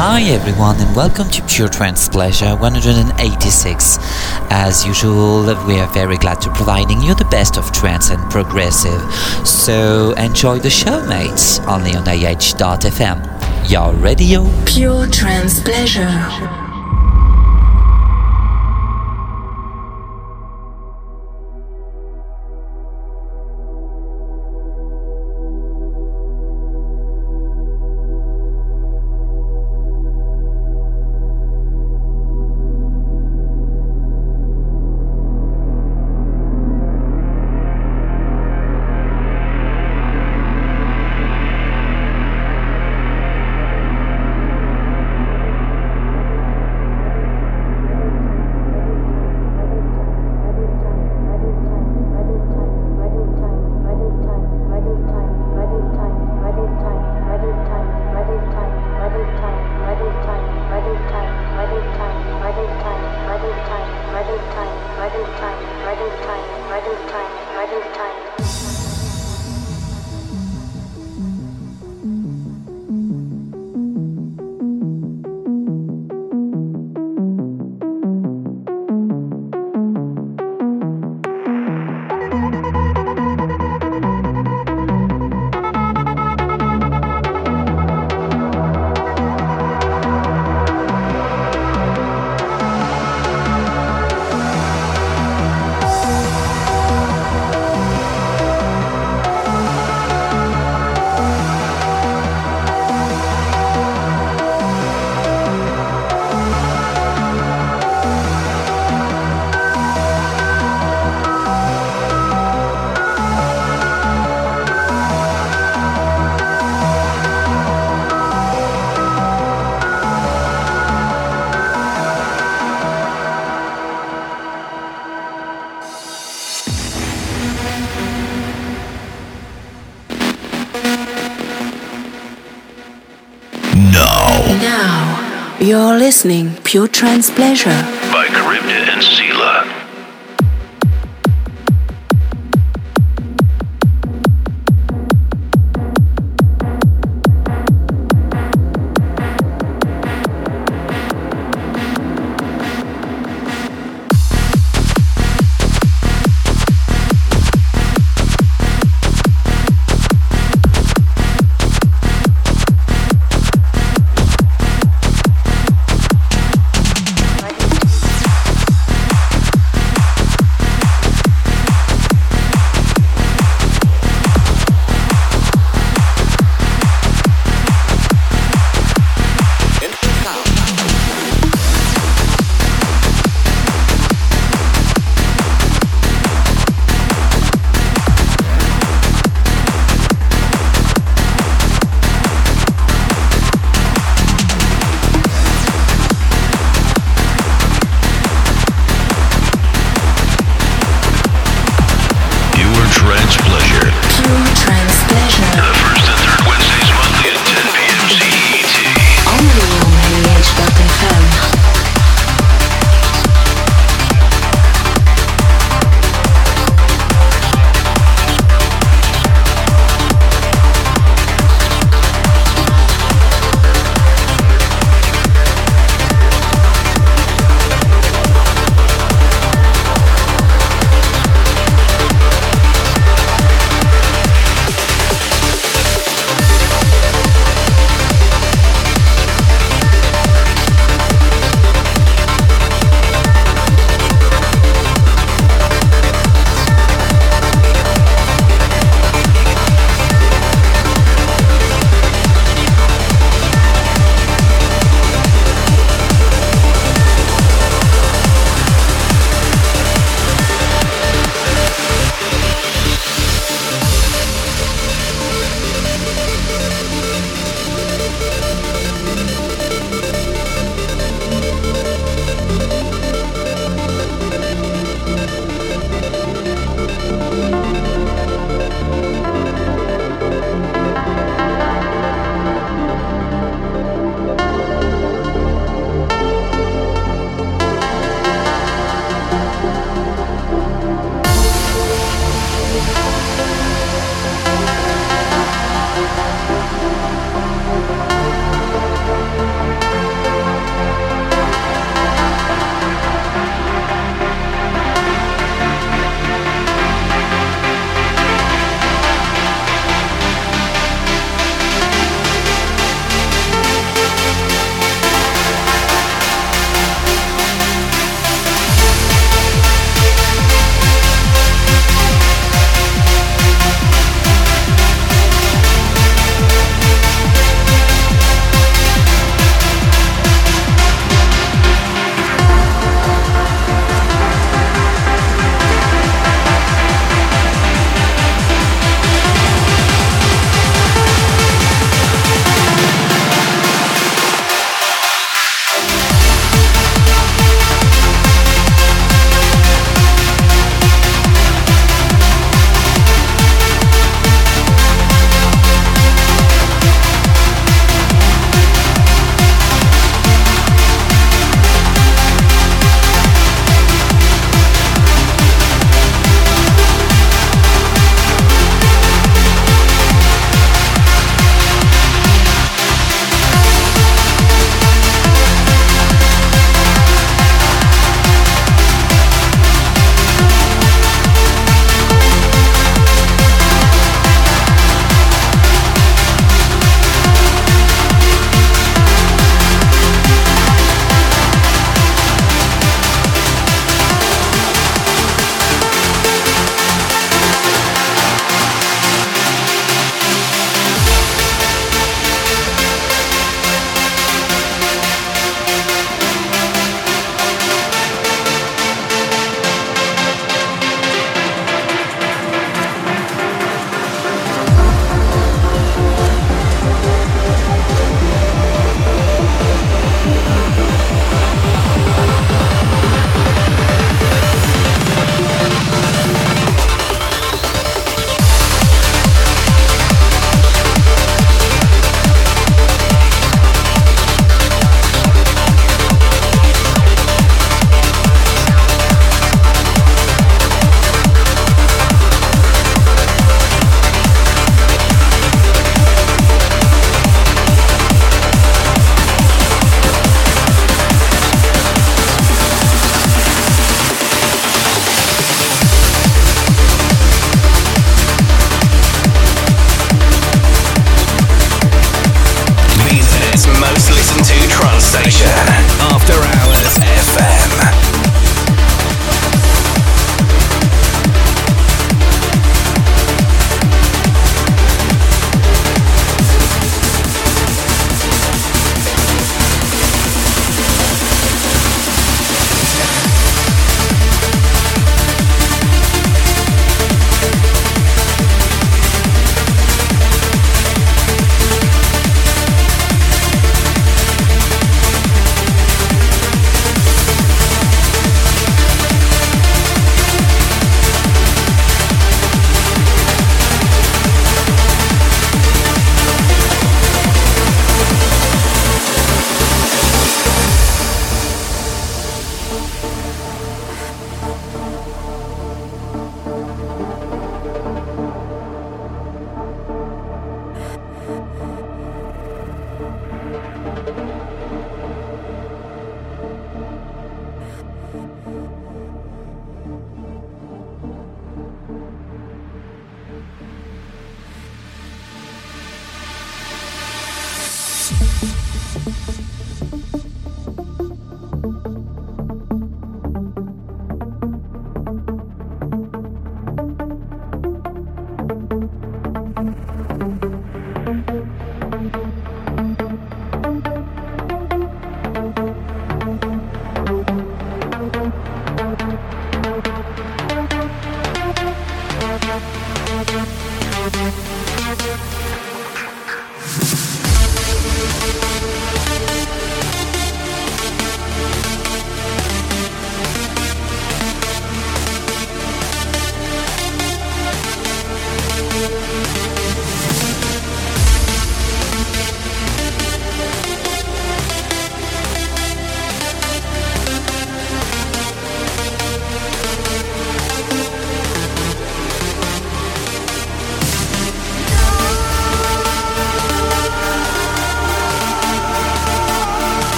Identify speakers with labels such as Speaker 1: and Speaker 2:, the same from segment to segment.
Speaker 1: Hi everyone and welcome to Pure Trance Pleasure 186. As usual, we are very glad to providing you the best of trance and progressive. So enjoy the show mates, only on AH.fm. Your radio.
Speaker 2: Pure Trance Pleasure.
Speaker 3: You're listening Pure Trance Pleasure
Speaker 4: by and Sela.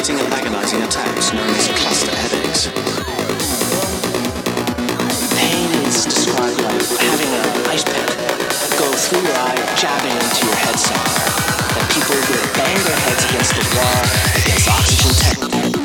Speaker 5: Debilitating and agonizing attacks known as cluster headaches.
Speaker 6: Pain is described like having an ice pick go through your eye, jabbing into your head somewhere. That people will bang their heads against the wall, against oxygen tank.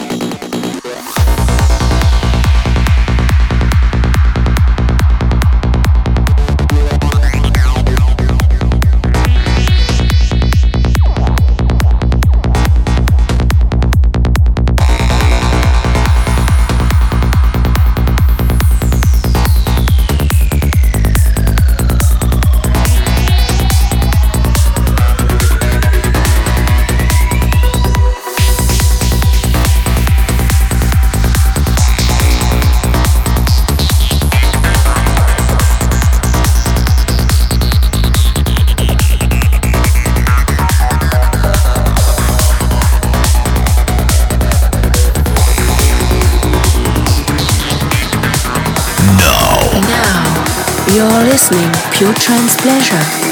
Speaker 3: Pure Trance Pleasure.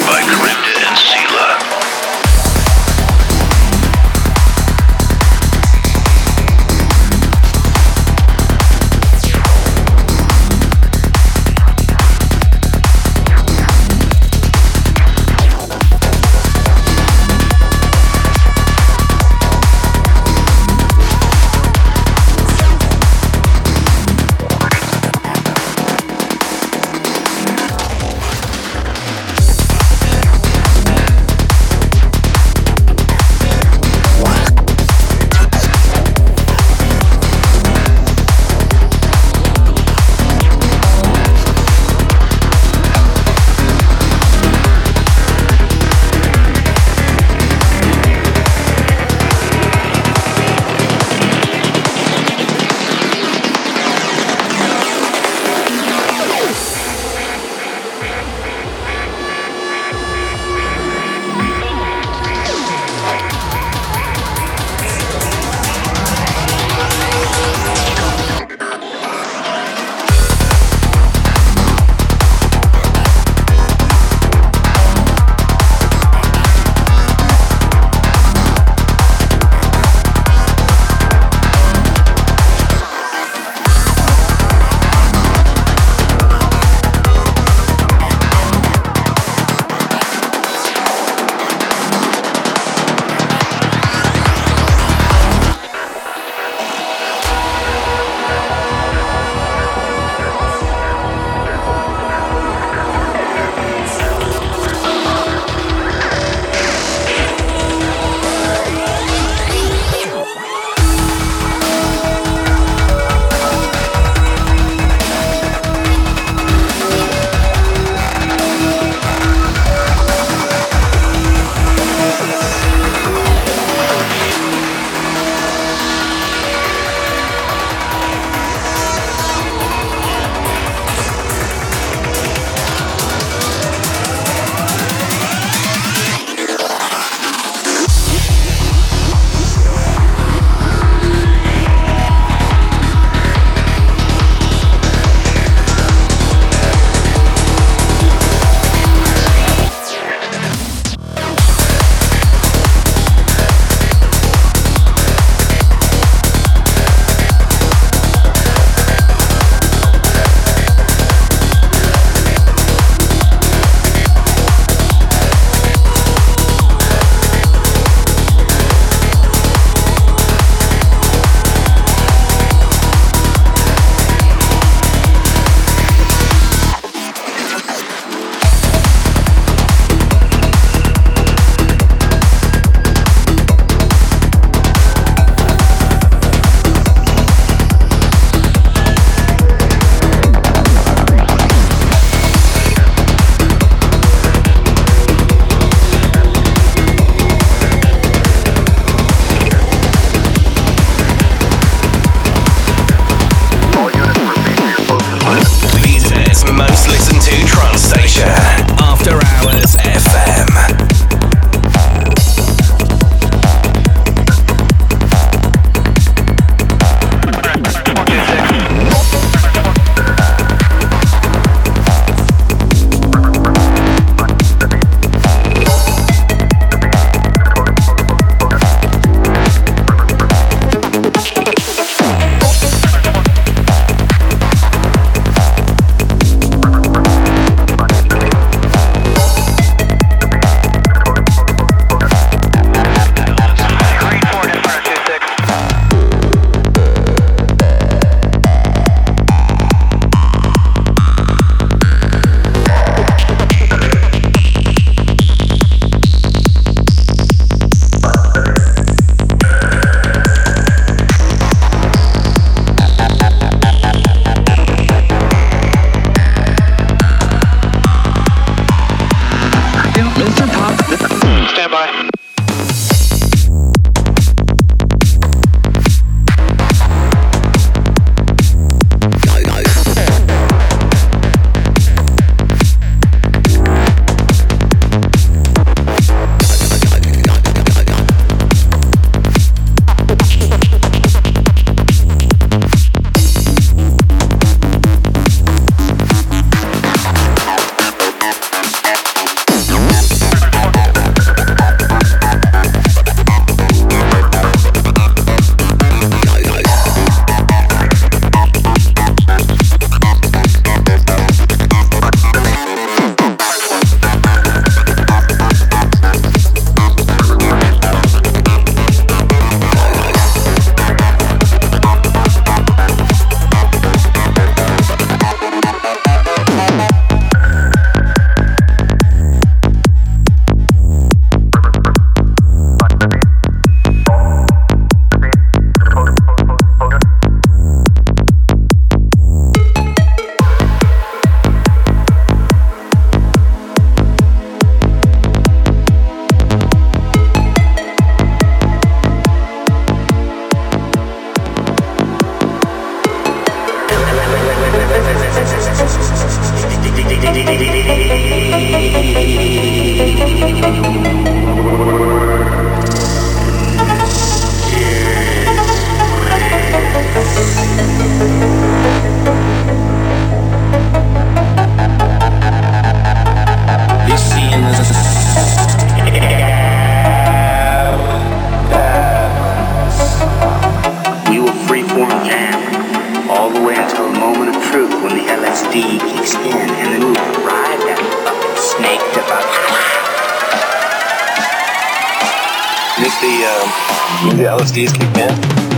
Speaker 7: The,
Speaker 8: um, the LSD's kicked in?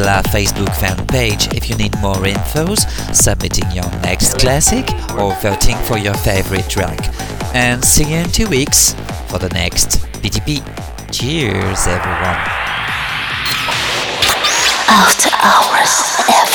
Speaker 1: Curie uh, Menzela Facebook fan page if you need more infos, submitting your next classic, or voting for your favorite track. And see you in two weeks for the next PTP. Cheers, everyone.
Speaker 3: After Hours.